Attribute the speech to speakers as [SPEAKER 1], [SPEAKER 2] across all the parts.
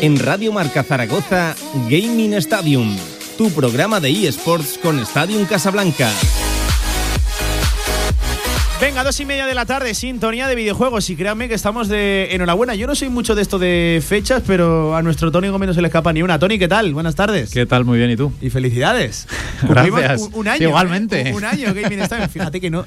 [SPEAKER 1] En Radio Marca Zaragoza, Gaming Stadium, tu programa de eSports con Stadium Casablanca.
[SPEAKER 2] Venga, dos y media de la tarde, sintonía de videojuegos. Y créanme que estamos de enhorabuena. Yo no soy mucho de esto de fechas, pero a nuestro Tony Gómez no se le escapa ni una. Tony, ¿qué tal? Buenas tardes.
[SPEAKER 3] ¿Qué tal? Muy bien, ¿y tú?
[SPEAKER 2] Y felicidades.
[SPEAKER 3] Gracias.
[SPEAKER 2] Un, un año.
[SPEAKER 3] Igualmente.
[SPEAKER 2] ¿eh? Un, un año Gaming Stadium. Fíjate que no.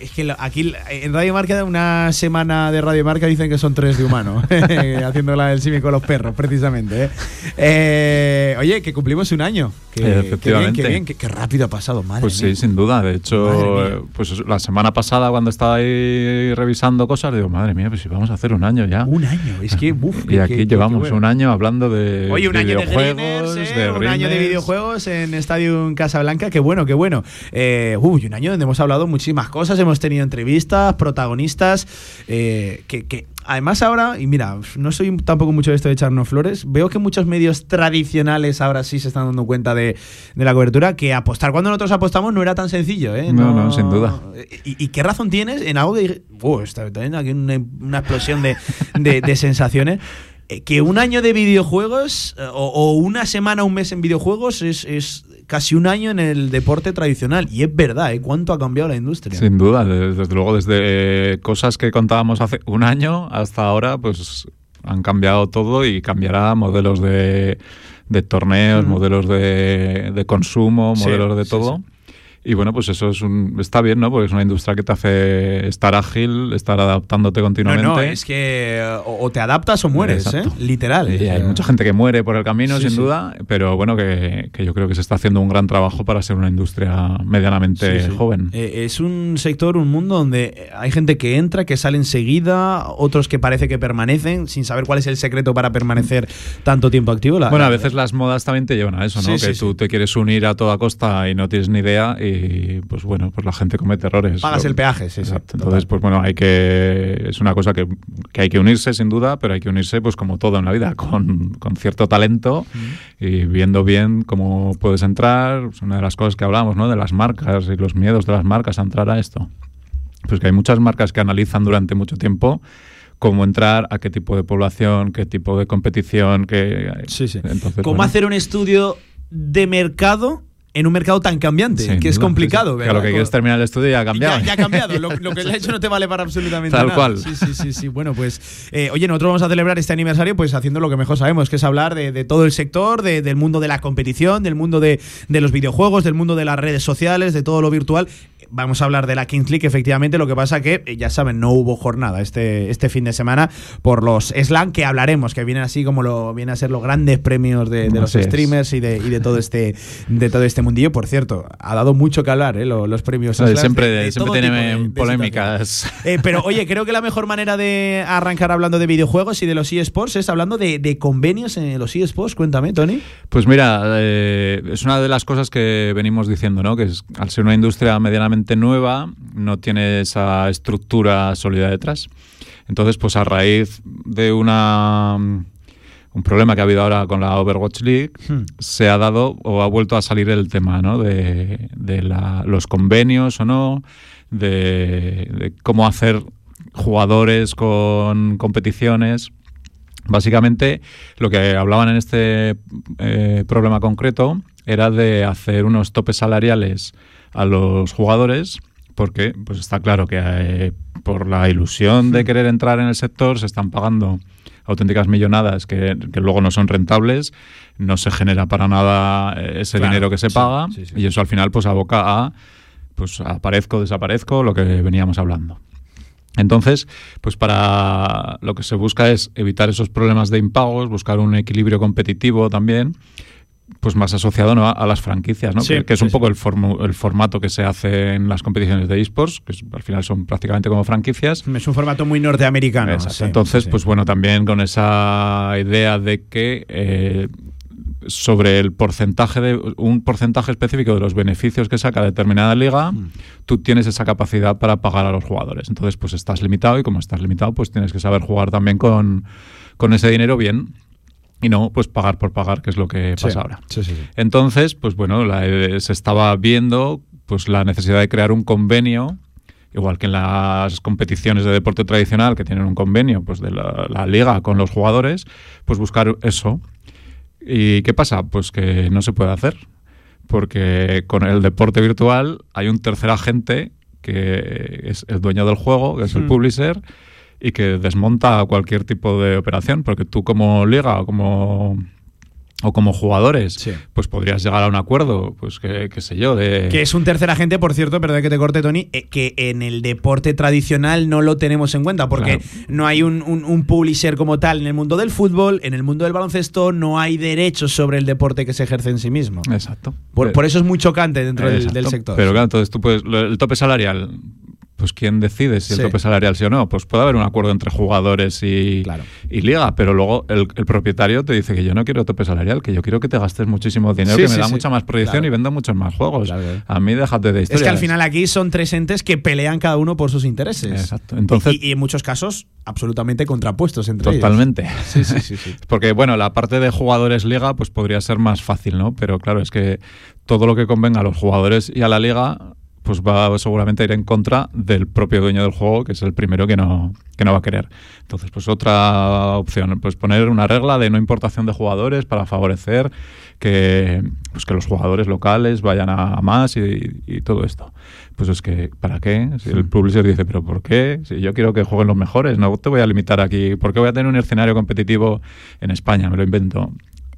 [SPEAKER 2] Es que aquí en Radio Marca, una semana de Radio Marca dicen que son tres de humano, haciendo la del simi con los perros, precisamente. ¿eh? Eh, oye, que cumplimos un año. Que,
[SPEAKER 3] Efectivamente.
[SPEAKER 2] Qué bien, qué, rápido ha pasado, madre
[SPEAKER 3] Pues
[SPEAKER 2] mía.
[SPEAKER 3] sí, sin duda. De hecho, pues la semana pasada cuando estaba ahí revisando cosas, digo, madre mía, pues si vamos a hacer un año ya.
[SPEAKER 2] Un año, es que, uf,
[SPEAKER 3] Y aquí llevamos bueno. un año hablando de
[SPEAKER 2] Oye, un año de
[SPEAKER 3] videojuegos,
[SPEAKER 2] ¿eh?
[SPEAKER 3] de
[SPEAKER 2] un año de videojuegos en Stadium Casablanca, qué bueno, qué bueno. Eh, uy, un año donde hemos hablado muchísimas cosas, hemos tenido entrevistas, protagonistas, eh, que, que, además ahora, y mira, no soy tampoco mucho de esto de echarnos flores, veo que muchos medios tradicionales ahora sí se están dando cuenta de, de la cobertura, que apostar cuando nosotros apostamos no era tan sencillo, ¿eh?
[SPEAKER 3] No, no, sin duda.
[SPEAKER 2] ¿Y, y qué razón tienes en algo que dije, uh, está también aquí una, una explosión de, de, de sensaciones? Eh, que un año de videojuegos eh, o, o, una semana, un mes en videojuegos es, es, casi un año en el deporte tradicional. Y es verdad, ¿eh? ¿Cuánto ha cambiado la industria?
[SPEAKER 3] Sin duda, desde, luego, desde cosas que contábamos hace un año hasta ahora, pues han cambiado todo y cambiará modelos de, de torneos, mm. modelos de, de consumo, modelos de todo.
[SPEAKER 2] Sí.
[SPEAKER 3] Y bueno, pues eso es un, está bien, ¿no? Porque es una industria que te hace estar ágil, estar adaptándote continuamente.
[SPEAKER 2] No, no, es que o, te adaptas o mueres, ¿eh? Literal.
[SPEAKER 3] Y hay mucha gente que muere por el camino, sí, sin sí. duda, pero bueno, que, que, yo creo que se está haciendo un gran trabajo para ser una industria medianamente joven.
[SPEAKER 2] Eh, es un sector, un mundo donde hay gente que entra, que sale enseguida, otros que parece que permanecen, sin saber cuál es el secreto para permanecer tanto tiempo activo.
[SPEAKER 3] La, bueno, a veces las modas también te llevan a eso, ¿no? que tú te quieres unir a toda costa y no tienes ni idea. Y y pues bueno, pues la gente comete errores.
[SPEAKER 2] Pagas el peaje, sí,
[SPEAKER 3] Exacto. Entonces, pues bueno, hay que. Es una cosa que, que, hay que unirse, sin duda, pero hay que unirse, pues como todo en la vida, con, con cierto talento mm. y viendo bien cómo puedes entrar. Es una de las cosas que hablamos, ¿no? De las marcas y los miedos de las marcas a entrar a esto. Pues que hay muchas marcas que analizan durante mucho tiempo cómo entrar, a qué tipo de población, qué tipo de competición, qué...
[SPEAKER 2] Sí, sí. Entonces, ¿Cómo bueno. hacer un estudio de mercado en un mercado tan cambiante, que es complicado.
[SPEAKER 3] Lo que quieres terminar el estudio ya ha cambiado.
[SPEAKER 2] Ya, ya ha cambiado. lo, lo, que has hecho no te vale para absolutamente
[SPEAKER 3] Tal
[SPEAKER 2] nada.
[SPEAKER 3] cual.
[SPEAKER 2] Sí, sí, sí, sí. Bueno, pues, eh, oye, nosotros vamos a celebrar este aniversario pues haciendo lo que mejor sabemos, que es hablar de, de todo el sector, de, del mundo de la competición, del mundo de, de, los videojuegos, del mundo de las redes sociales, de todo lo virtual. Vamos a hablar de la Kings League, efectivamente. Lo que pasa que, ya saben, no hubo jornada este, este fin de semana por los Slam, que hablaremos, que vienen así como lo vienen a ser los grandes premios de, de los streamers y de, y de todo este de todo este mundillo. Por cierto, ha dado mucho que hablar, ¿eh? los, los premios.
[SPEAKER 3] Siempre de, siempre tienen polémicas.
[SPEAKER 2] Eh, pero oye, creo que la mejor manera de arrancar hablando de videojuegos y de los eSports es hablando de, de convenios en los eSports. Cuéntame, Tony.
[SPEAKER 3] Pues mira, eh, es una de las cosas que venimos diciendo, ¿no? Que es, al ser una industria medianamente nueva, no tiene esa estructura sólida detrás. Entonces, pues a raíz de una un problema que ha habido ahora con la Overwatch League, hmm. se ha dado o ha vuelto a salir el tema ¿no? de, de la, los convenios o no, de, de, cómo hacer jugadores con competiciones. Básicamente, lo que hablaban en este eh, problema concreto era de hacer unos topes salariales a los jugadores porque pues está claro que eh, por la ilusión de querer entrar en el sector se están pagando auténticas millonadas que, que, luego no son rentables, no se genera para nada ese claro, dinero que se paga sí, sí, sí. y eso al final pues aboca a pues aparezco, desaparezco, lo que veníamos hablando. Entonces, pues para lo que se busca es evitar esos problemas de impagos, buscar un equilibrio competitivo también, pues más asociado ¿no? a, las franquicias, ¿no?
[SPEAKER 2] Sí,
[SPEAKER 3] que, que, es
[SPEAKER 2] sí,
[SPEAKER 3] un poco el, formu, el, formato que se hace en las competiciones de esports, que es, al final son prácticamente como franquicias.
[SPEAKER 2] Es un formato muy norteamericano.
[SPEAKER 3] Entonces, pues bueno, también con esa idea de que eh, sobre el porcentaje de un porcentaje específico de los beneficios que saca determinada liga, mm. tú tienes esa capacidad para pagar a los jugadores. Entonces, pues estás limitado y como estás limitado, pues tienes que saber jugar también con, con ese dinero bien y no pues pagar por pagar, que es lo que pasa
[SPEAKER 2] sí,
[SPEAKER 3] ahora.
[SPEAKER 2] Sí, sí,
[SPEAKER 3] Entonces, pues bueno, la, eh, se estaba viendo pues la necesidad de crear un convenio igual que en las competiciones de deporte tradicional que tienen un convenio pues de la, la liga con los jugadores, pues buscar eso. ¿Y qué pasa? Pues que no se puede hacer, porque con el deporte virtual hay un tercer agente que es el dueño del juego, que es el
[SPEAKER 2] Mm.
[SPEAKER 3] publisher, y que desmonta cualquier tipo de operación, porque tú como liga o como o como jugadores,
[SPEAKER 2] Sí.
[SPEAKER 3] pues podrías llegar a un acuerdo, pues que, qué sé yo, de
[SPEAKER 2] Que es un tercer agente, por cierto, perdón que te corte, Tony, eh, que en el deporte tradicional no lo tenemos en cuenta, porque
[SPEAKER 3] Claro.
[SPEAKER 2] no hay un, un- un publisher como tal en el mundo del fútbol, en el mundo del baloncesto, no hay derechos sobre el deporte que se ejerce en sí mismo.
[SPEAKER 3] Exacto.
[SPEAKER 2] Por, por eso es muy chocante dentro del, sector.
[SPEAKER 3] Pero claro, entonces tú puedes, el tope salarial, pues quién decide si
[SPEAKER 2] Sí.
[SPEAKER 3] el tope salarial sí o no. Pues puede haber un acuerdo entre jugadores y,
[SPEAKER 2] Claro.
[SPEAKER 3] y liga, pero luego el, el propietario te dice que yo no quiero tope salarial, que yo quiero que te gastes muchísimo dinero,
[SPEAKER 2] Sí,
[SPEAKER 3] que
[SPEAKER 2] sí,
[SPEAKER 3] me da mucha más proyección
[SPEAKER 2] Claro.
[SPEAKER 3] y venda muchos más juegos.
[SPEAKER 2] Claro.
[SPEAKER 3] A mí déjate de
[SPEAKER 2] es
[SPEAKER 3] historias.
[SPEAKER 2] que al final aquí son tres entes que pelean cada uno por sus intereses.
[SPEAKER 3] Exacto. Entonces,
[SPEAKER 2] y, y en muchos casos absolutamente contrapuestos entre ellos.
[SPEAKER 3] Totalmente.
[SPEAKER 2] Sí, sí, sí.
[SPEAKER 3] Porque, bueno, la parte de jugadores liga, pues podría ser más fácil, ¿no? Pero claro, es que todo lo que convenga a los jugadores y a la liga, pues va seguramente a ir en contra del propio dueño del juego, que es el primero que no, que no va a querer. Entonces, pues otra opción, pues poner una regla de no importación de jugadores para favorecer que, pues que los jugadores locales vayan a, más y, y todo esto. Pues es que, ¿para qué? Si el publisher dice, ¿pero por qué? Si yo quiero que jueguen los mejores, no te voy a limitar aquí. ¿Por qué voy a tener un escenario competitivo en España? Me lo invento.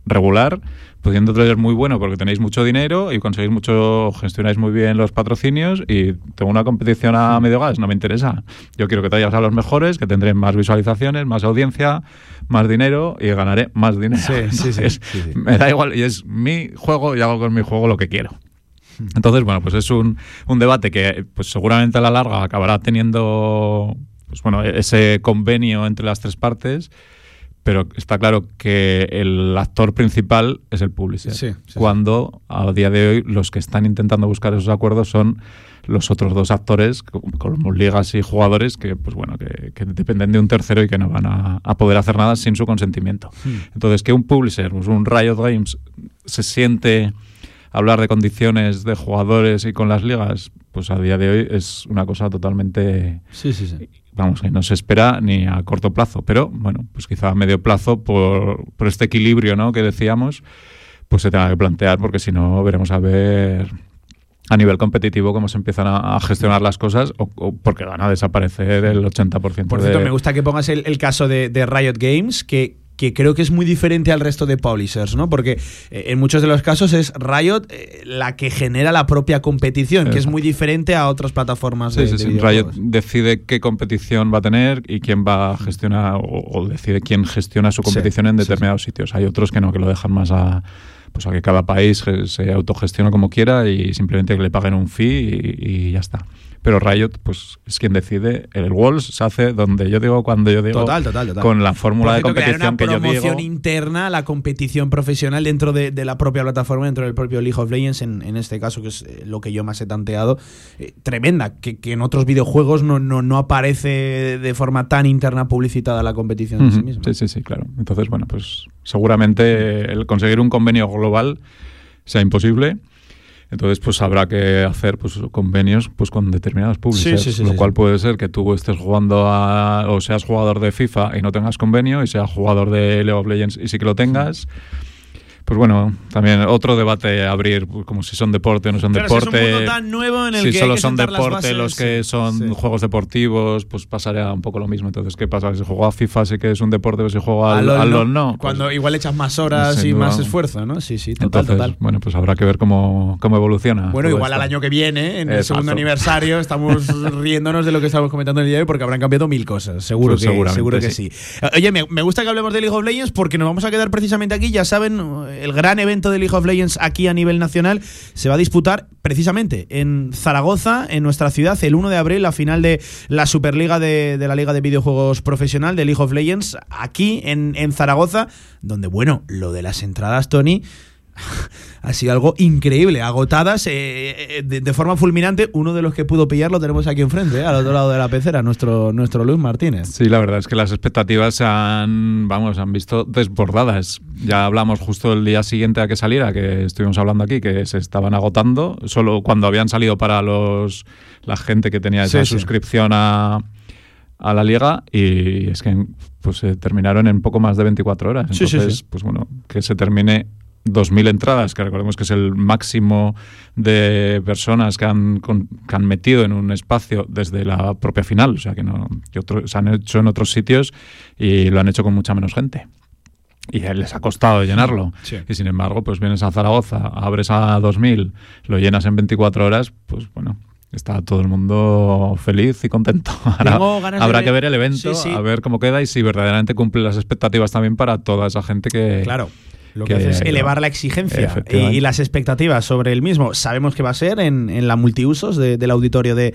[SPEAKER 3] Regular, pudiendo ser muy bueno porque tenéis mucho dinero y conseguís mucho, gestionáis muy bien los patrocinios y tengo una competición a medio gas, no me interesa. Yo quiero que traigas a los mejores, que tendré más visualizaciones, más audiencia, más dinero y ganaré más dinero.
[SPEAKER 2] Sí, sí, sí,
[SPEAKER 3] Entonces,
[SPEAKER 2] sí, sí.
[SPEAKER 3] Me da igual y es mi juego y hago con mi juego lo que quiero. Entonces, bueno, pues es un, un debate que pues seguramente a la larga acabará teniendo pues bueno, ese convenio entre las tres partes, pero está claro que el actor principal es el publisher.
[SPEAKER 2] Sí,
[SPEAKER 3] cuando a día de hoy los que están intentando buscar esos acuerdos son los otros dos actores, co- como ligas y jugadores, que pues bueno, que, que dependen de un tercero y que no van a, a poder hacer nada sin su consentimiento. Entonces, que un publisher, pues un Riot Games, se siente hablar de condiciones de jugadores y con las ligas, pues a día de hoy es una cosa totalmente
[SPEAKER 2] Sí, sí, sí.
[SPEAKER 3] vamos, que no se espera ni a corto plazo, pero bueno, pues quizá a medio plazo por, por este equilibrio ¿no? que decíamos, pues se tenga que plantear, porque si no veremos a ver a nivel competitivo cómo se empiezan a, a gestionar las cosas o, o porque van a desaparecer el 80%
[SPEAKER 2] Por
[SPEAKER 3] de...
[SPEAKER 2] cierto, me gusta que pongas el, el caso de, de Riot Games, que, que creo que es muy diferente al resto de publishers, ¿no? Porque eh, en muchos de los casos es Riot eh, la que genera la propia competición, que es muy diferente a otras plataformas
[SPEAKER 3] Sí,
[SPEAKER 2] de,
[SPEAKER 3] sí,
[SPEAKER 2] de
[SPEAKER 3] sí. Riot decide qué competición va a tener y quién va a gestionar o, o decide quién gestiona su
[SPEAKER 2] Sí,
[SPEAKER 3] competición en determinados sitios. Hay otros que no, que lo dejan más a pues a que cada país ge- se autogestione como quiera y simplemente que le paguen un fee y, y ya está. Pero Riot, pues es quien decide. El Walls se hace donde yo digo, cuando yo digo,
[SPEAKER 2] Total, total, total.
[SPEAKER 3] con la fórmula de competición que
[SPEAKER 2] una
[SPEAKER 3] yo digo.
[SPEAKER 2] promoción interna a la competición profesional dentro de, de la propia plataforma, dentro del propio League of Legends, en, en este caso, que es eh, lo que yo más he tanteado, eh, tremenda, que, que en otros videojuegos no, no, no aparece de forma tan interna publicitada la competición en sí
[SPEAKER 3] Ujú.
[SPEAKER 2] misma.
[SPEAKER 3] Sí, sí, sí, claro. Entonces, bueno, pues seguramente el conseguir un convenio global sea imposible. Entonces, pues habrá que hacer pues, convenios pues, con determinados publishers.
[SPEAKER 2] Sí, sí, sí,
[SPEAKER 3] lo cual puede ser que tú estés jugando a, o seas jugador de FIFA y no tengas convenio, y seas jugador de League of Legends y sí que lo tengas. Pues bueno, también otro debate a abrir, pues, como si son deporte o no son
[SPEAKER 2] Claro, si
[SPEAKER 3] deporte.
[SPEAKER 2] es un mundo tan nuevo en el
[SPEAKER 3] si
[SPEAKER 2] que hay
[SPEAKER 3] solo
[SPEAKER 2] que
[SPEAKER 3] son deporte
[SPEAKER 2] bases,
[SPEAKER 3] los que son
[SPEAKER 2] sí.
[SPEAKER 3] juegos deportivos, pues pasaría un poco lo mismo. Entonces, ¿qué pasa? Si juego a FIFA sí que es un deporte, pero si juego al, LOL, no. Pues,
[SPEAKER 2] Cuando igual echas más horas y
[SPEAKER 3] duda.
[SPEAKER 2] más esfuerzo, ¿no? Sí, sí, total,
[SPEAKER 3] entonces,
[SPEAKER 2] total.
[SPEAKER 3] bueno, pues habrá que ver cómo, cómo evoluciona.
[SPEAKER 2] Bueno, igual
[SPEAKER 3] esto.
[SPEAKER 2] al año que viene, en el segundo aniversario, estamos riéndonos de lo que estamos comentando el día de hoy porque habrán cambiado mil cosas. Seguro,
[SPEAKER 3] Pues
[SPEAKER 2] que, seguro que sí.
[SPEAKER 3] sí.
[SPEAKER 2] Oye, me, me gusta que hablemos de League of Legends porque nos vamos a quedar precisamente aquí. Ya saben, el gran evento de League of Legends aquí a nivel nacional se va a disputar precisamente en Zaragoza, en nuestra ciudad, el 1 de abril, la final de la Superliga de, la Liga de Videojuegos Profesional de League of Legends, aquí en Zaragoza, donde, bueno, lo de las entradas, Tony ha sido algo increíble, agotadas eh, eh, de, forma fulminante. Uno de los que pudo pillar lo tenemos aquí enfrente, eh, al otro lado de la pecera, nuestro, nuestro Luis Martínez.
[SPEAKER 3] Sí, la verdad es que las expectativas se han, vamos, han visto desbordadas. Ya hablamos justo el día siguiente a que saliera, que estuvimos hablando aquí, que se estaban agotando, solo cuando habían salido para los la gente que tenía esa suscripción a a la liga y es que pues se terminaron en poco más de 24 horas. Entonces, pues bueno, que se termine 2.000 entradas, que recordemos que es el máximo de personas que han, que han metido en un espacio desde la propia final, o sea que no que se han hecho en otros sitios y lo han hecho con mucha menos gente. Y les ha costado llenarlo. Y sin embargo, pues vienes a Zaragoza, abres a 2.000, lo llenas en 24 horas, pues bueno, está todo el mundo feliz y contento. habrá que ver el evento, a ver cómo queda y si verdaderamente cumple las expectativas también para toda esa gente que,
[SPEAKER 2] claro. Lo que, hace es elevar la exigencia y, las expectativas sobre el mismo. Sabemos que va a ser en, la multiusos del auditorio de,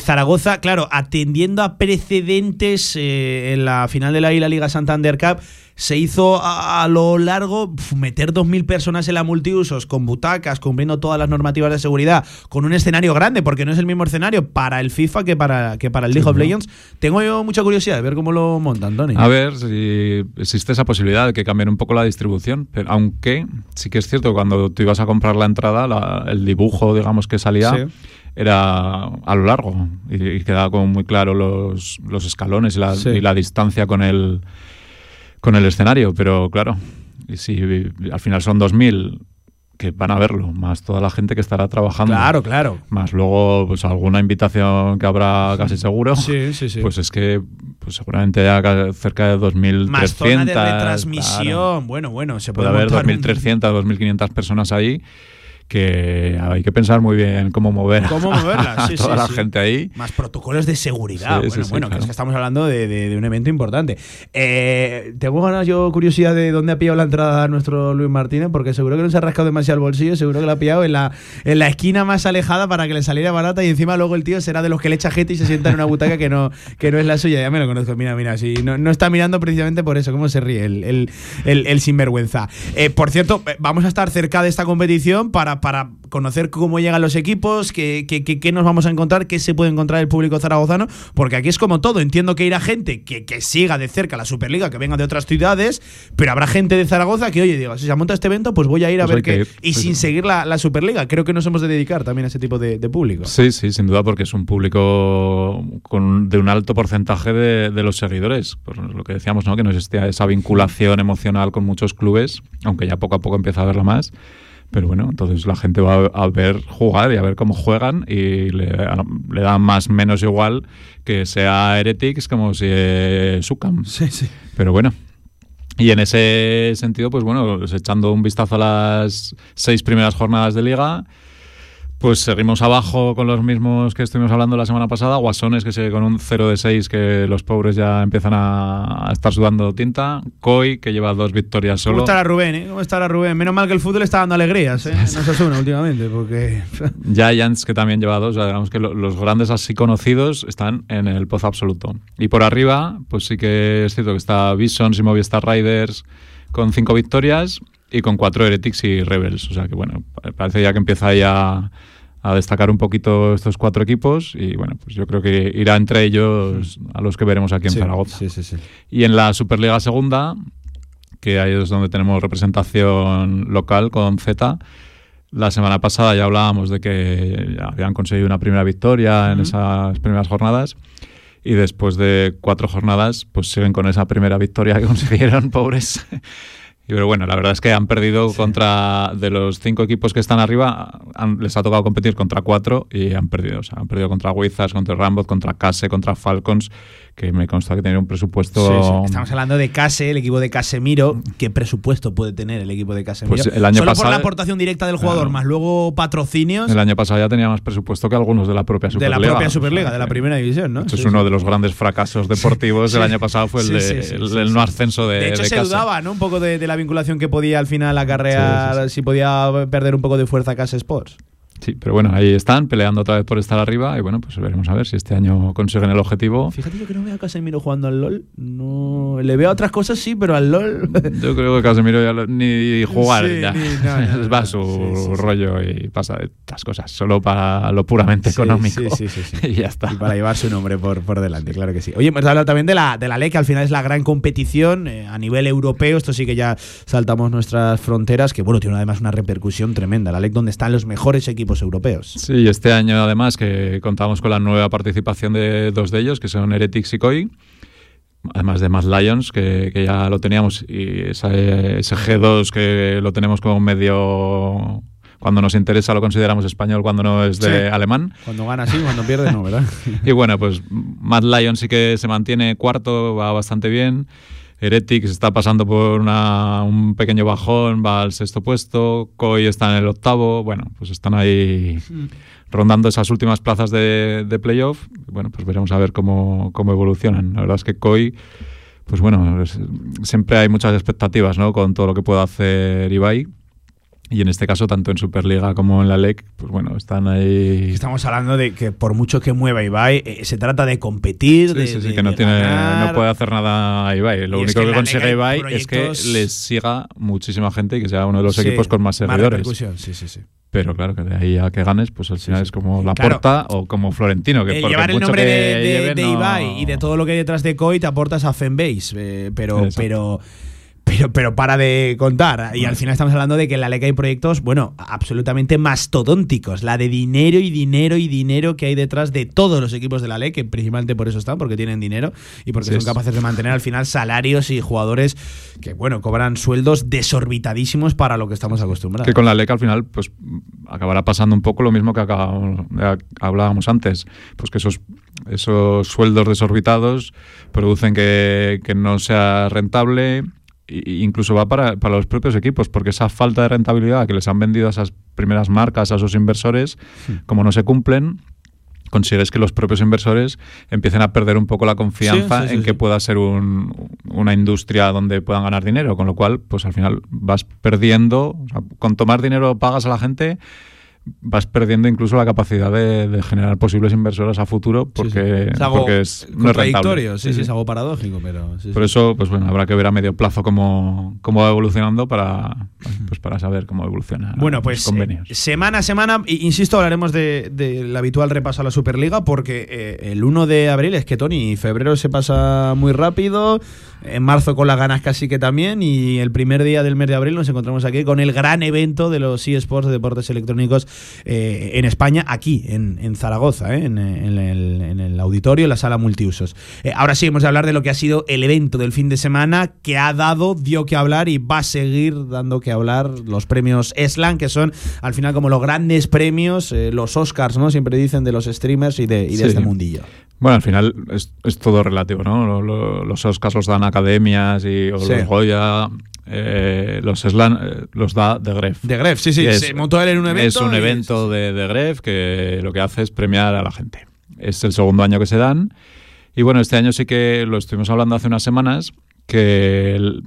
[SPEAKER 2] Zaragoza. Claro, atendiendo a precedentes eh, en la final de la Liga Santander Cup se hizo a, lo largo meter 2.000 personas en la multiusos con butacas, cumpliendo todas las normativas de seguridad, con un escenario grande, porque no es el mismo escenario para el FIFA que para, que para el League of Legends. Tengo yo mucha curiosidad de ver cómo lo montan, Tony.
[SPEAKER 3] A ver si existe esa posibilidad de que cambien un poco la distribución, pero aunque sí que es cierto, cuando tú ibas a comprar la entrada, el dibujo, digamos, que salía era a lo largo y, quedaba como muy claro los, los escalones y la, y la distancia con el con el escenario, pero claro, si al final son 2.000 que van a verlo, más toda la gente que estará trabajando.
[SPEAKER 2] Claro, claro.
[SPEAKER 3] Más luego, pues alguna invitación que habrá casi seguro.
[SPEAKER 2] Sí, sí, sí.
[SPEAKER 3] Pues es que pues seguramente ya cerca de 2.300. Más zona
[SPEAKER 2] de retransmisión. Bueno, bueno, se puede,
[SPEAKER 3] puede haber 2.300, 2.500 personas ahí que hay que pensar muy bien cómo mover
[SPEAKER 2] ¿Cómo a,
[SPEAKER 3] toda la gente ahí.
[SPEAKER 2] Más protocolos de seguridad. bueno, bueno, que es que estamos hablando de, un evento importante. Eh, tengo ganas yo curiosidad de dónde ha pillado la entrada nuestro Luis Martínez, porque seguro que no se ha rascado demasiado el bolsillo, seguro que la ha pillado en la, en la esquina más alejada para que le saliera barata y encima luego el tío será de los que le echa gente y se sienta en una butaca que no, que no es la suya. Ya me lo conozco. Mira, mira, si no, no está mirando precisamente por eso, cómo se ríe el, el, sinvergüenza. Eh, por cierto, eh, vamos a estar cerca de esta competición para para, conocer cómo llegan los equipos, qué, qué, nos vamos a encontrar, qué se puede encontrar el público zaragozano, porque aquí es como todo. Entiendo que irá gente que, que siga de cerca la Superliga, que venga de otras ciudades, pero habrá gente de Zaragoza que, oye, diga, si se monta este evento, pues voy a ir a pues ver qué. Y sin seguir la, Superliga. Creo que nos hemos de dedicar también a ese tipo de, público.
[SPEAKER 3] Sí, sí, sin duda, porque es un público con, de un alto porcentaje de, los seguidores. Por lo que decíamos, ¿no? que no existía esa vinculación emocional con muchos clubes, aunque ya poco a poco empieza a verla más. Pero bueno, entonces la gente va a ver jugar y a ver cómo juegan y le, le da más menos igual que sea Heretics como si es Sucam.
[SPEAKER 2] Sí, sí.
[SPEAKER 3] Pero bueno. Y en ese sentido, pues bueno, echando un vistazo a las seis primeras jornadas de liga, pues seguimos abajo con los mismos que estuvimos hablando la semana pasada. Guasones que sigue con un 0 de 6 que los pobres ya empiezan a, estar sudando tinta. Koi que lleva dos victorias solo.
[SPEAKER 2] ¿Cómo estará Rubén? Eh? ¿Cómo estará Rubén? Menos mal que el fútbol está dando alegrías. ¿eh? No se suena últimamente porque...
[SPEAKER 3] Giants que también lleva dos. digamos que los grandes así conocidos están en el pozo absoluto. Y por arriba, pues sí que es cierto que está Bisons y Movistar Riders con cinco victorias y con cuatro Heretics y Rebels. O sea que bueno, parece ya que empieza ya a destacar un poquito estos cuatro equipos y bueno, pues yo creo que irá entre ellos a los que veremos aquí en Zaragoza. y en la Superliga Segunda, que ahí es donde tenemos representación local con Z, la semana pasada ya hablábamos de que ya habían conseguido una primera victoria en esas primeras jornadas y después de cuatro jornadas pues siguen con esa primera victoria que consiguieron, pobres. Pero bueno, la verdad es que han perdido contra, de los cinco equipos que están arriba, les ha tocado competir contra cuatro y han perdido. O sea, han perdido contra Wizards, contra Rambot, contra Case, contra Falcons que me consta que tiene un presupuesto.
[SPEAKER 2] Estamos hablando de Case, el equipo de Casemiro. ¿Qué presupuesto puede tener el equipo de Casemiro?
[SPEAKER 3] Pues el año
[SPEAKER 2] Solo
[SPEAKER 3] por
[SPEAKER 2] la aportación directa del jugador, más luego patrocinios.
[SPEAKER 3] El año pasado ya tenía más presupuesto que algunos de la propia Superliga.
[SPEAKER 2] De la propia Superliga, de la primera división, ¿no?
[SPEAKER 3] es uno de los grandes fracasos deportivos del año pasado, fue el, de, el, no ascenso de.
[SPEAKER 2] De hecho, se dudaba, ¿no? Un poco de, la vinculación que podía al final acarrear, si podía perder un poco de fuerza Case Sports.
[SPEAKER 3] Sí, pero bueno, ahí están peleando otra vez por estar arriba y bueno, pues veremos a ver si este año consiguen el objetivo.
[SPEAKER 2] Fíjate yo que no veo a Casemiro jugando al LOL. No, le veo a otras cosas sí, pero al LOL.
[SPEAKER 3] Yo creo que Casemiro ya lo- ni jugar
[SPEAKER 2] Sí,
[SPEAKER 3] ya.
[SPEAKER 2] ni- no, no,
[SPEAKER 3] Va su
[SPEAKER 2] Sí, sí, sí.
[SPEAKER 3] rollo y pasa de estas cosas, solo para lo puramente económico.
[SPEAKER 2] sí, sí, sí, sí.
[SPEAKER 3] y ya está.
[SPEAKER 2] Y para llevar su nombre por, por delante, claro que sí. Oye, hemos hablado también de la, de la ley, que al final es la gran competición eh, a nivel europeo. Esto sí que ya saltamos nuestras fronteras, que bueno, tiene además una repercusión tremenda. La ley donde están los mejores equipos europeos.
[SPEAKER 3] Sí, este año además que contamos con la nueva participación de dos de ellos, que son Heretics y Koi, además de Mad Lions, que, que ya lo teníamos, y esa- ese G2 que lo tenemos como medio... Cuando nos interesa lo consideramos español, cuando no es de
[SPEAKER 2] Sí.
[SPEAKER 3] alemán.
[SPEAKER 2] Cuando gana sí, cuando pierde no, ¿verdad?
[SPEAKER 3] Y bueno, pues Mad Lions sí que se mantiene cuarto, va bastante bien. Heretics está pasando por una- un pequeño bajón, va al sexto puesto. Koi está en el octavo. Bueno, pues están ahí rondando esas últimas plazas de, de playoff. Bueno, pues veremos a ver cómo, cómo evolucionan. La verdad es que Koi, pues bueno, es- siempre hay muchas expectativas ¿no? con todo lo que pueda hacer Ibai. Y en este caso, tanto en Superliga como en la LEC, pues bueno, están ahí.
[SPEAKER 2] Estamos hablando de que por mucho que mueva Ibai, eh, se trata de competir,
[SPEAKER 3] Sí,
[SPEAKER 2] de,
[SPEAKER 3] sí, sí,
[SPEAKER 2] de-
[SPEAKER 3] que no,
[SPEAKER 2] de
[SPEAKER 3] tiene,
[SPEAKER 2] ganar.
[SPEAKER 3] no puede hacer nada a Ibai. Lo
[SPEAKER 2] Y es
[SPEAKER 3] único
[SPEAKER 2] que
[SPEAKER 3] consigue Ibai es que les siga muchísima gente y que sea uno de los
[SPEAKER 2] Sí,
[SPEAKER 3] equipos con más seguidores.
[SPEAKER 2] repercusión, sí, sí, sí.
[SPEAKER 3] Pero claro, que de ahí a que ganes, pues al final
[SPEAKER 2] sí.
[SPEAKER 3] es como la
[SPEAKER 2] Claro.
[SPEAKER 3] Porta o como Florentino. Que
[SPEAKER 2] llevar el nombre de, de-
[SPEAKER 3] lleve,
[SPEAKER 2] de
[SPEAKER 3] no-
[SPEAKER 2] Ibai y de todo lo que hay detrás de Koi te aportas a Fanbase, eh, pero,
[SPEAKER 3] Exacto.
[SPEAKER 2] pero, pero, pero para de contar. Y al final estamos hablando de que en la LEC hay proyectos, bueno, absolutamente mastodónticos. La de dinero y dinero y dinero que hay detrás de todos los equipos de la LEC, que principalmente por eso están, porque tienen dinero y porque
[SPEAKER 3] Sí,
[SPEAKER 2] son
[SPEAKER 3] es-
[SPEAKER 2] capaces de mantener al final salarios y jugadores que, bueno, cobran sueldos desorbitadísimos para lo que estamos acostumbrados.
[SPEAKER 3] Que con la LEC al final pues acabará pasando un poco lo mismo que acabamos- eh, hablábamos antes. Pues que esos, esos sueldos desorbitados producen que, que no sea rentable. Incluso va para, para los propios equipos, porque esa falta de rentabilidad que les han vendido a esas primeras marcas, a esos inversores, como no se cumplen, consigues que los propios inversores empiecen a perder un poco la confianza
[SPEAKER 2] Sí, sí, sí,
[SPEAKER 3] en que pueda ser un- una industria donde puedan ganar dinero, con lo cual, pues al final vas perdiendo, o sea, cuanto más dinero pagas a la gente, vas perdiendo incluso la capacidad de, de generar posibles inversores a futuro porque,
[SPEAKER 2] Sí, sí. Es algo
[SPEAKER 3] porque es, no
[SPEAKER 2] contradictorio, sí, sí, es algo paradójico, pero sí,
[SPEAKER 3] Por eso, pues bueno, habrá que ver a medio plazo cómo, cómo va evolucionando para, pues para saber cómo evoluciona
[SPEAKER 2] Bueno,
[SPEAKER 3] los
[SPEAKER 2] pues
[SPEAKER 3] convenios.
[SPEAKER 2] eh, semana a semana, insisto, hablaremos de- del habitual repaso a la Superliga porque eh, el 1 de abril es que Tony, febrero se pasa muy rápido, en marzo con las ganas casi que también y el primer día del mes de abril nos encontramos aquí con el gran evento de los eSports de deportes electrónicos eh, en España, aquí en, en Zaragoza, eh, en, en el, en el auditorio, en la sala multiusos. Eh, ahora sí, hemos de hablar de lo que ha sido el evento del fin de semana que ha dado, dio que hablar y va a seguir dando que hablar los premios ESLAN, que son al final como los grandes premios, los Oscars, ¿no? Siempre dicen de los streamers y de, y de
[SPEAKER 3] Sí.
[SPEAKER 2] este mundillo.
[SPEAKER 3] Bueno, al final es, es todo relativo, ¿no? Lo- lo- los Oscars los dan academias y o
[SPEAKER 2] Sí.
[SPEAKER 3] los Goya, eh, los Slam eh, los da de Gref.
[SPEAKER 2] De Gref, sí, sí,
[SPEAKER 3] Y es-
[SPEAKER 2] se montó él en un evento.
[SPEAKER 3] Es un
[SPEAKER 2] y-
[SPEAKER 3] evento de, de Gref que lo que hace es premiar a la gente. Es el segundo año que se dan. Y bueno, este año sí que lo estuvimos hablando hace unas semanas, que el-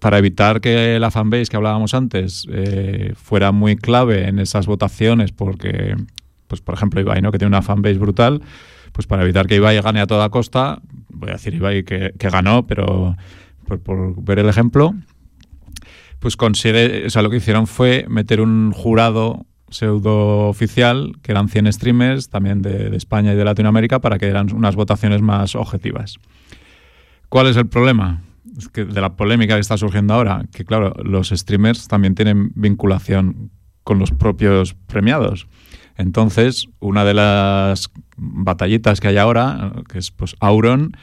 [SPEAKER 3] para evitar que la fanbase que hablábamos antes eh, fuera muy clave en esas votaciones, porque, pues por ejemplo, Ibai, ¿no? que tiene una fanbase brutal, pues para evitar que Ibai gane a toda costa, voy a decir Ibai que, que ganó, pero por, por ver el ejemplo, pues consigue, o sea, lo que hicieron fue meter un jurado pseudo oficial, que eran 100 streamers, también de, España y de Latinoamérica, para que eran unas votaciones más objetivas. ¿Cuál es el problema? Es que de la polémica que está surgiendo ahora, que claro, los streamers también tienen vinculación con los propios premiados. Entonces, una de las batallitas que hay ahora, que es pues Auron,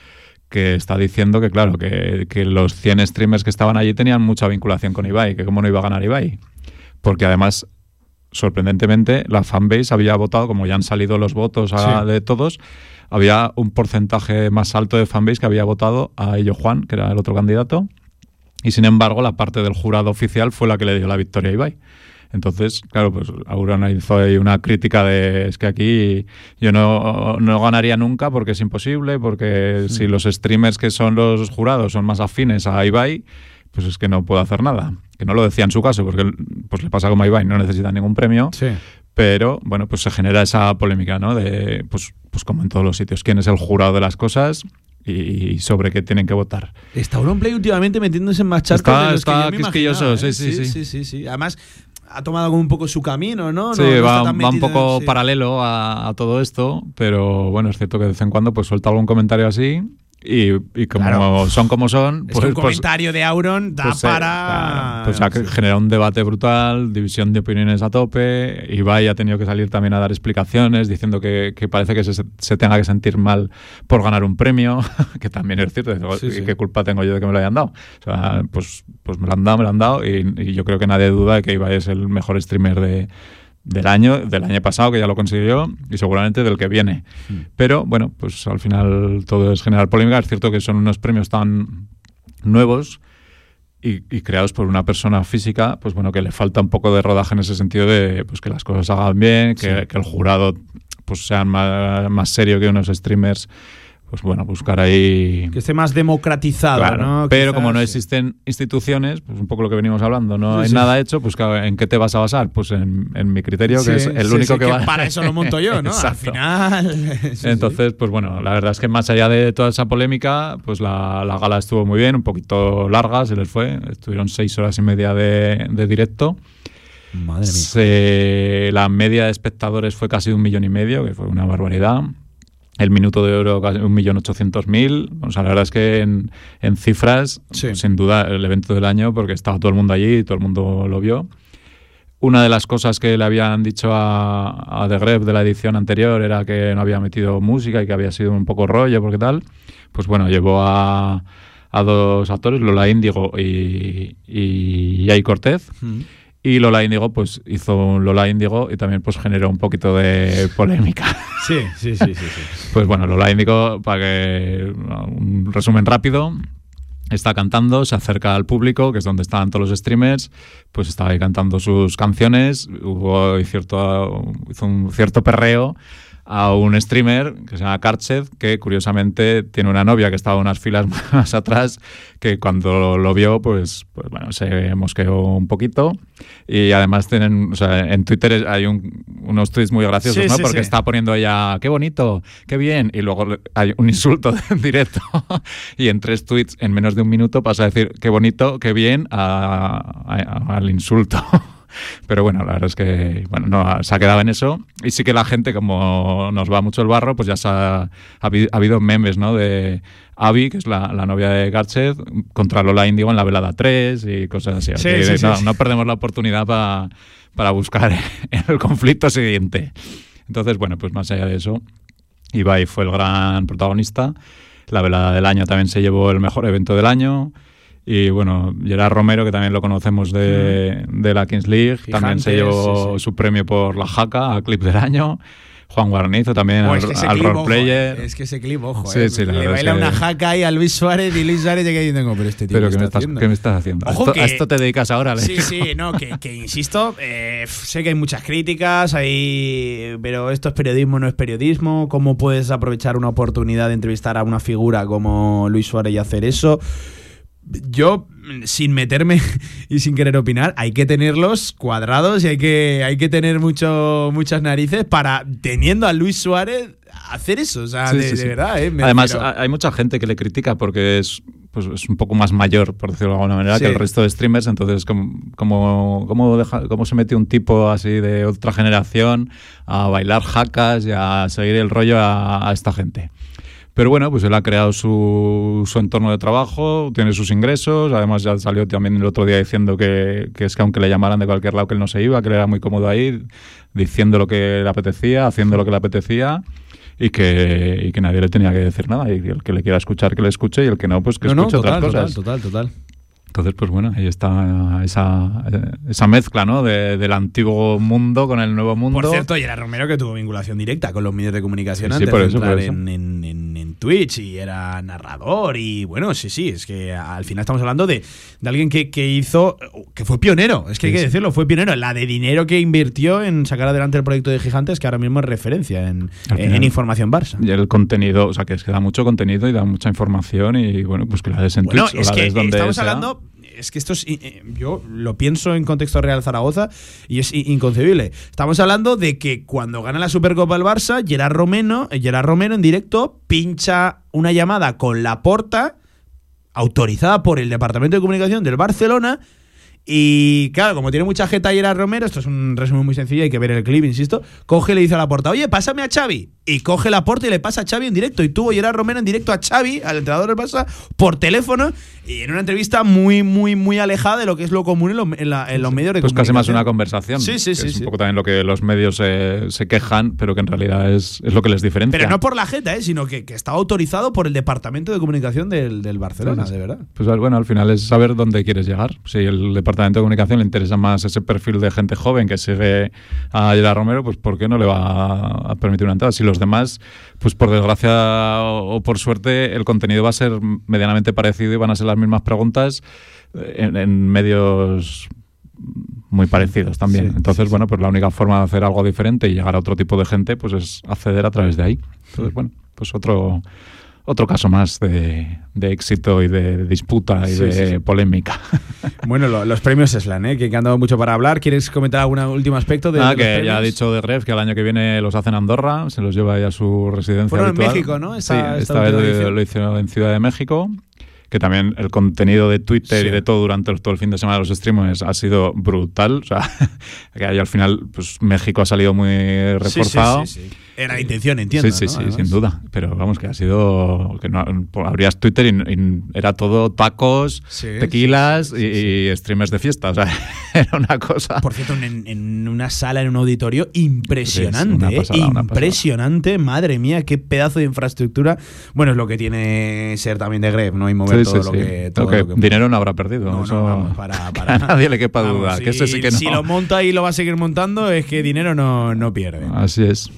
[SPEAKER 3] que está diciendo que, claro, que, que los 100 streamers que estaban allí tenían mucha vinculación con Ibai, que cómo no iba a ganar Ibai. Porque además, sorprendentemente, la fanbase había votado, como ya han salido los votos a-
[SPEAKER 2] Sí.
[SPEAKER 3] de todos, había un porcentaje más alto de fanbase que había votado a Ello Juan, que era el otro candidato. Y sin embargo, la parte del jurado oficial fue la que le dio la victoria a Ibai. Entonces, claro, pues Aurona hizo ahí una crítica de es que aquí yo no, no ganaría nunca porque es imposible, porque si los streamers que son los jurados son más afines a Ibai, pues es que no puedo hacer nada. Que no lo decía en su caso, porque pues le pasa como a Ibai, no necesita ningún premio,
[SPEAKER 2] Sí.
[SPEAKER 3] pero bueno, pues se genera esa polémica, ¿no? De, pues, pues como en todos los sitios, quién es el jurado de las cosas y sobre qué tienen que votar.
[SPEAKER 2] Está Auronplay últimamente metiéndose en más charcos
[SPEAKER 3] Está-
[SPEAKER 2] de los
[SPEAKER 3] está
[SPEAKER 2] que yo me
[SPEAKER 3] quisquilloso,
[SPEAKER 2] imaginaba, ¿eh?
[SPEAKER 3] sí, sí, sí.
[SPEAKER 2] sí, sí, sí. Además, ha tomado como un poco su camino, ¿no?
[SPEAKER 3] Sí,
[SPEAKER 2] No-
[SPEAKER 3] va, un poco
[SPEAKER 2] sí.
[SPEAKER 3] paralelo a, a todo esto, pero bueno, es cierto que de vez en cuando pues suelta algún comentario así y, y como
[SPEAKER 2] Claro.
[SPEAKER 3] son como son,
[SPEAKER 2] Es
[SPEAKER 3] pues,
[SPEAKER 2] que un
[SPEAKER 3] pues-
[SPEAKER 2] comentario de Auron da
[SPEAKER 3] pues, eh,
[SPEAKER 2] para.
[SPEAKER 3] claro, pues ha generado un debate brutal, división de opiniones a tope. Ibai ha tenido que salir también a dar explicaciones diciendo que, que parece que se, se tenga que sentir mal por ganar un premio, que también es cierto.
[SPEAKER 2] Sí,
[SPEAKER 3] ¿y
[SPEAKER 2] sí.
[SPEAKER 3] ¿Qué culpa tengo yo de que me lo hayan dado? O sea, pues, pues me lo han dado, me lo han dado y, y yo creo que nadie duda de que Ibai es el mejor streamer de, del año, del año pasado, que ya lo consiguió, y seguramente del que viene. Pero bueno, pues al final todo es generar polémica. Es cierto que son unos premios tan nuevos y, y creados por una persona física, pues bueno, que le falta un poco de rodaje en ese sentido de pues que las cosas hagan bien, que, que el jurado pues sea más, más serio que unos streamers, pues bueno, buscar ahí...
[SPEAKER 2] Que esté más democratizado,
[SPEAKER 3] Claro,
[SPEAKER 2] ¿no?
[SPEAKER 3] pero
[SPEAKER 2] Quizás,
[SPEAKER 3] como no
[SPEAKER 2] sí.
[SPEAKER 3] existen instituciones, pues un poco lo que venimos hablando, no
[SPEAKER 2] Sí,
[SPEAKER 3] hay
[SPEAKER 2] sí.
[SPEAKER 3] nada hecho, pues ¿en qué te vas a basar? Pues en, en mi criterio, que es el único
[SPEAKER 2] sí,
[SPEAKER 3] que, va
[SPEAKER 2] Para eso lo monto yo, ¿no? Al final.
[SPEAKER 3] Entonces, pues bueno, la verdad es que más allá de toda esa polémica, pues la, la gala estuvo muy bien, un poquito larga, se les fue. Estuvieron seis horas y media de, de directo.
[SPEAKER 2] Madre mía.
[SPEAKER 3] Se- la media de espectadores fue casi un millón y medio, que fue una barbaridad. El minuto de oro casi un millón ochocientos mil. O sea, la verdad es que en, en cifras,
[SPEAKER 2] Sí.
[SPEAKER 3] sin duda, el evento del año, porque estaba todo el mundo allí y todo el mundo lo vio. Una de las cosas que le habían dicho a, a The Gref de la edición anterior era que no había metido música y que había sido un poco rollo, porque tal. Pues bueno, llevó a, a dos actores, Lola Índigo y, y Jay Cortez.
[SPEAKER 2] Mm.
[SPEAKER 3] Y Lola Índigo, pues hizo un Lola Índigo y también pues generó un poquito de polémica.
[SPEAKER 2] Sí, sí, sí, sí. sí.
[SPEAKER 3] Pues bueno, Lola Índigo, para que un resumen rápido, está cantando, se acerca al público, que es donde estaban todos los streamers, pues estaba ahí cantando sus canciones, hubo cierto, hizo un cierto perreo a un streamer que se llama Karchev, que curiosamente tiene una novia que estaba unas filas más atrás, que cuando lo vio, pues, pues bueno, se mosqueó un poquito. Y además tienen, o sea, en Twitter hay un- unos tweets muy graciosos,
[SPEAKER 2] Sí,
[SPEAKER 3] ¿no?
[SPEAKER 2] sí,
[SPEAKER 3] Porque
[SPEAKER 2] sí.
[SPEAKER 3] está poniendo ella, qué bonito, qué bien, y luego hay un insulto en directo. y en tres tweets, en menos de un minuto, pasa a decir, qué bonito, qué bien, a- a- al insulto. Pero bueno, la verdad es que bueno, no, se ha quedado en eso. Y sí que la gente, como nos va mucho el barro, pues ya se ha, ha habi- ha habido memes, ¿no? De Abby, que es la, la novia de Garchet, contra Lola Índigo en la velada 3 y cosas así.
[SPEAKER 2] Sí,
[SPEAKER 3] Así
[SPEAKER 2] sí,
[SPEAKER 3] que
[SPEAKER 2] sí,
[SPEAKER 3] no,
[SPEAKER 2] sí.
[SPEAKER 3] no perdemos la oportunidad pa- para buscar el conflicto siguiente. Entonces, bueno, pues más allá de eso, Ibai fue el gran protagonista. La velada del año también se llevó el mejor evento del año. Y bueno, Gerard Romero, que también lo conocemos de, de la Kings League, también se llevó
[SPEAKER 2] sí, sí.
[SPEAKER 3] su premio por la jaca, a clip del año. Juan Guarnizo también
[SPEAKER 2] Oh,
[SPEAKER 3] al,
[SPEAKER 2] es que
[SPEAKER 3] al roleplayer.
[SPEAKER 2] eh, es que ese clip, ojo,
[SPEAKER 3] Sí,
[SPEAKER 2] eh.
[SPEAKER 3] sí,
[SPEAKER 2] Le baila
[SPEAKER 3] que-
[SPEAKER 2] una jaca ahí a Luis Suárez y Luis Suárez llega y tengo, pero este tío
[SPEAKER 3] Pero
[SPEAKER 2] ¿qué
[SPEAKER 3] ¿qué me,
[SPEAKER 2] está
[SPEAKER 3] estás, qué me estás haciendo? ¿A
[SPEAKER 2] Ojo
[SPEAKER 3] esto,
[SPEAKER 2] que-
[SPEAKER 3] a esto te dedicas ahora? le
[SPEAKER 2] Sí, sí, no, que, que insisto, eh, sé que hay muchas críticas, hay, pero esto es periodismo, no es periodismo. ¿Cómo puedes aprovechar una oportunidad de entrevistar a una figura como Luis Suárez y hacer eso? Yo, sin meterme y sin querer opinar, hay que tenerlos cuadrados y hay que, hay que tener mucho, muchas narices para, teniendo a Luis Suárez, hacer eso. O sea,
[SPEAKER 3] Sí,
[SPEAKER 2] de,
[SPEAKER 3] sí,
[SPEAKER 2] de
[SPEAKER 3] sí.
[SPEAKER 2] verdad, ¿eh? Me
[SPEAKER 3] Además,
[SPEAKER 2] refiero-
[SPEAKER 3] hay mucha gente que le critica porque es, pues, es un poco más mayor, por decirlo de alguna manera, que el resto de streamers. Entonces, como, como, cómo deja- cómo se mete un tipo así de otra generación a bailar jacas y a seguir el rollo a, a esta gente? Pero bueno, pues él ha creado su, su entorno de trabajo, tiene sus ingresos, además ya salió también el otro día diciendo que, que es que aunque le llamaran de cualquier lado que él no se iba, que él era muy cómodo ahí, diciendo lo que le apetecía, haciendo lo que le apetecía y que, y que nadie le tenía que decir nada y el que le quiera escuchar que le escuche y el que no, pues que
[SPEAKER 2] No, no,
[SPEAKER 3] escuche
[SPEAKER 2] total,
[SPEAKER 3] otras cosas.
[SPEAKER 2] total, total, total.
[SPEAKER 3] Entonces, pues bueno, ahí está esa, esa mezcla, ¿no? De- del antiguo mundo con el nuevo mundo.
[SPEAKER 2] Por cierto, Gerard Romero que tuvo vinculación directa con los medios de comunicación
[SPEAKER 3] Sí, sí,
[SPEAKER 2] antes
[SPEAKER 3] por
[SPEAKER 2] de
[SPEAKER 3] eso,
[SPEAKER 2] entrar
[SPEAKER 3] por eso.
[SPEAKER 2] En, en- en- en Twitch y era narrador y bueno, sí, sí, es que al final estamos hablando de, de alguien que, que hizo, que fue pionero, es que hay que decirlo, fue pionero, la de dinero que invirtió en sacar adelante el proyecto de Gigantes que ahora mismo es referencia en, en- Información Barça.
[SPEAKER 3] Y el contenido, o sea, que es que da mucho contenido y da mucha información y bueno, pues que la des en
[SPEAKER 2] Bueno,
[SPEAKER 3] Twitch o
[SPEAKER 2] es
[SPEAKER 3] la
[SPEAKER 2] que
[SPEAKER 3] des donde
[SPEAKER 2] estamos
[SPEAKER 3] sea.
[SPEAKER 2] hablando, es que esto es. eh, Yo lo pienso en contexto Real Zaragoza y es inconcebible. Estamos hablando de que cuando gana la Supercopa el Barça, Gerard Romero, eh, Gerard Romero en directo pincha una llamada con la porta autorizada por el Departamento de Comunicación del Barcelona. Y claro, como tiene mucha jeta Gerard Romero, esto es un resumen muy sencillo, hay que ver el clip, insisto. Coge y le dice a la porta, oye, pásame a Xavi. Y coge la porta y le pasa a Xavi en directo. Y tuvo Gerard Romero en directo a Xavi, al entrenador del Barça, por teléfono. Y en una entrevista muy, muy, muy alejada de lo que es lo común en, lo- en la- en los medios de
[SPEAKER 3] Pues casi más una conversación.
[SPEAKER 2] Sí, sí, sí,
[SPEAKER 3] Es
[SPEAKER 2] sí.
[SPEAKER 3] un poco también lo que los medios eh, se quejan, pero que en realidad es, es lo que les diferencia.
[SPEAKER 2] Pero no por la jeta, ¿eh? sino que, que estaba autorizado por el Departamento de Comunicación del, del Barcelona,
[SPEAKER 3] Sí, sí.
[SPEAKER 2] de verdad.
[SPEAKER 3] Pues bueno, al final es saber dónde quieres llegar. Si el departamento de comunicación le interesa más ese perfil de gente joven que sigue a Gerard Romero, pues ¿por qué no le va a permitir una entrada? Si los demás, pues por desgracia o, o por suerte, el contenido va a ser medianamente parecido y van a ser las mismas preguntas eh, en, en medios muy parecidos también.
[SPEAKER 2] Sí,
[SPEAKER 3] Entonces, bueno, pues la única forma de hacer algo diferente y llegar a otro tipo de gente, pues es acceder a través de ahí. Entonces, bueno, pues otro otro caso más de, de éxito y de disputa y
[SPEAKER 2] Sí,
[SPEAKER 3] de polémica.
[SPEAKER 2] Bueno, lo- los premios Slan, ¿eh? que han dado mucho para hablar. ¿Quieres comentar algún último aspecto de, los
[SPEAKER 3] que ya ha dicho de Ref que el año que viene los hace en Andorra, se los lleva ahí a su residencia
[SPEAKER 2] Fueron en. México, ¿no?
[SPEAKER 3] Sí,
[SPEAKER 2] esta
[SPEAKER 3] esta vez lo- lo hizo en Ciudad de México. Que también el contenido de Twitter
[SPEAKER 2] Sí.
[SPEAKER 3] y de todo durante el- todo el fin de semana de los streamers ha sido brutal. O sea, que ahí al final, pues México ha salido muy reforzado.
[SPEAKER 2] sí, sí. Era la intención, entiendo.
[SPEAKER 3] Sí, sí,
[SPEAKER 2] ¿no?
[SPEAKER 3] sí, sin duda. Pero vamos, que ha sido. que no, abrías Twitter y, y era todo tacos,
[SPEAKER 2] Sí,
[SPEAKER 3] tequilas
[SPEAKER 2] sí, sí, sí,
[SPEAKER 3] y, streamers de fiesta. O sea, era una cosa.
[SPEAKER 2] Por cierto, en, en una sala, en un auditorio impresionante. ¿eh?
[SPEAKER 3] una
[SPEAKER 2] impresionante, madre mía, qué pedazo de infraestructura. Bueno, es lo que tiene ser también de Greb, ¿no? Y mover todo
[SPEAKER 3] sí,
[SPEAKER 2] lo
[SPEAKER 3] sí.
[SPEAKER 2] que. Todo
[SPEAKER 3] lo que dinero no habrá perdido.
[SPEAKER 2] No, no,
[SPEAKER 3] eso
[SPEAKER 2] vamos, para- para
[SPEAKER 3] a
[SPEAKER 2] nada.
[SPEAKER 3] nadie le quepa duda.
[SPEAKER 2] si,
[SPEAKER 3] que ese sí que no.
[SPEAKER 2] si lo monta y lo va a seguir montando, es que dinero no, no pierde.
[SPEAKER 3] Así es.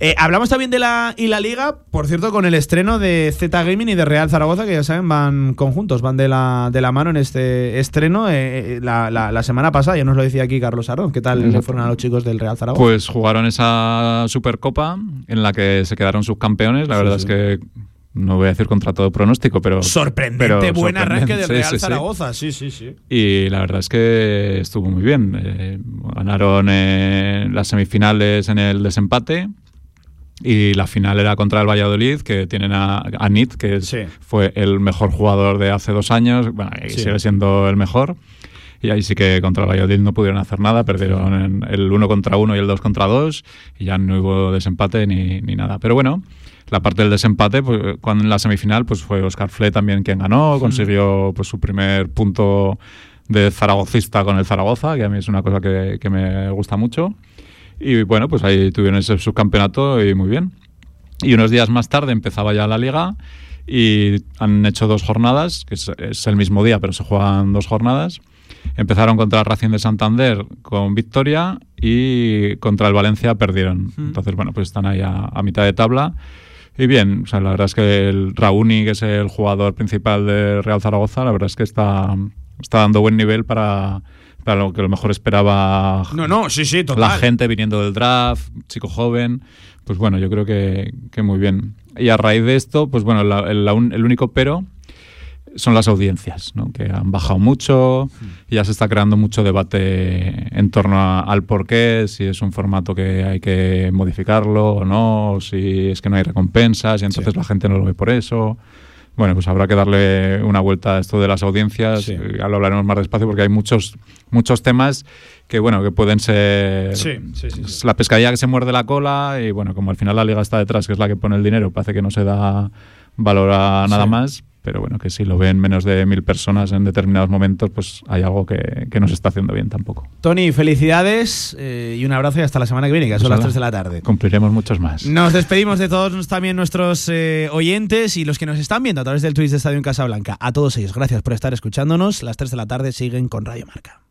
[SPEAKER 2] Eh, hablamos también de la y la liga, por cierto, con el estreno de Z Gaming y de Real Zaragoza, que ya saben, van conjuntos, van de la, de la mano en este estreno. Eh, eh, la, la- la semana pasada, ya nos lo decía aquí Carlos Arón, ¿qué tal le fueron a los chicos del Real Zaragoza?
[SPEAKER 3] Pues jugaron esa Supercopa en la que se quedaron subcampeones. La
[SPEAKER 2] Sí,
[SPEAKER 3] verdad
[SPEAKER 2] sí.
[SPEAKER 3] es que no voy a decir contra todo pronóstico, pero.
[SPEAKER 2] sorprendente,
[SPEAKER 3] pero
[SPEAKER 2] buen arranque del Real
[SPEAKER 3] sí, sí.
[SPEAKER 2] Zaragoza, sí, sí, sí.
[SPEAKER 3] Y la verdad es que estuvo muy bien. Eh, ganaron eh, las semifinales en el desempate. Y la final era contra el Valladolid, que tienen a, a Nit, que
[SPEAKER 2] Sí.
[SPEAKER 3] fue el mejor jugador de hace dos años. Bueno, y
[SPEAKER 2] Sí.
[SPEAKER 3] sigue siendo el mejor. Y ahí sí que contra el Valladolid no pudieron hacer nada. Perdieron el uno contra uno y el dos contra dos. Y ya no hubo desempate ni, ni nada. Pero bueno, la parte del desempate, pues, cuando en la semifinal, pues fue Oscar Fle también quien ganó. Consiguió pues, su primer punto de zaragocista con el Zaragoza, que a mí es una cosa que, que me gusta mucho. Y bueno, pues ahí tuvieron ese subcampeonato y muy bien. Y unos días más tarde empezaba ya la liga y han hecho dos jornadas, que es, es el mismo día, pero se juegan dos jornadas. Empezaron contra el Racing de Santander con victoria y contra el Valencia perdieron. Entonces, bueno, pues están ahí a, a mitad de tabla. Y bien, o sea, la verdad es que el Rauni, que es el jugador principal de Real Zaragoza, la verdad es que está, está dando buen nivel para, para lo que a lo mejor esperaba
[SPEAKER 2] No, no, sí, sí, total.
[SPEAKER 3] la gente viniendo del draft, chico joven, pues bueno, yo creo que, que muy bien. Y a raíz de esto, pues bueno, la- el, la un- el único pero son las audiencias, ¿no? que han bajado mucho y ya se está creando mucho debate en torno a- al por qué, si es un formato que hay que modificarlo o no, o si es que no hay recompensas y entonces
[SPEAKER 2] Sí.
[SPEAKER 3] la gente no lo ve por eso. Bueno, pues habrá que darle una vuelta a esto de las audiencias.
[SPEAKER 2] Sí.
[SPEAKER 3] eh, Ya lo hablaremos más despacio porque hay muchos, muchos temas que, bueno, que pueden ser
[SPEAKER 2] Sí, sí,
[SPEAKER 3] la pescadilla que se muerde la cola y, bueno, como al final la liga está detrás, que es la que pone el dinero, parece que no se da valor a nada más. Pero bueno, que si lo ven menos de mil personas en determinados momentos, pues hay algo que, que no se está haciendo bien tampoco.
[SPEAKER 2] Tony, felicidades eh, y un abrazo y hasta la semana que viene, que son las
[SPEAKER 3] ala.
[SPEAKER 2] 3 de la tarde.
[SPEAKER 3] Cumpliremos muchos más.
[SPEAKER 2] Nos despedimos de todos también nuestros eh, oyentes y los que nos están viendo a través del Twitch de Estadio en Casablanca. A todos ellos, gracias por estar escuchándonos. Las 3 de la tarde siguen con Radio Marca.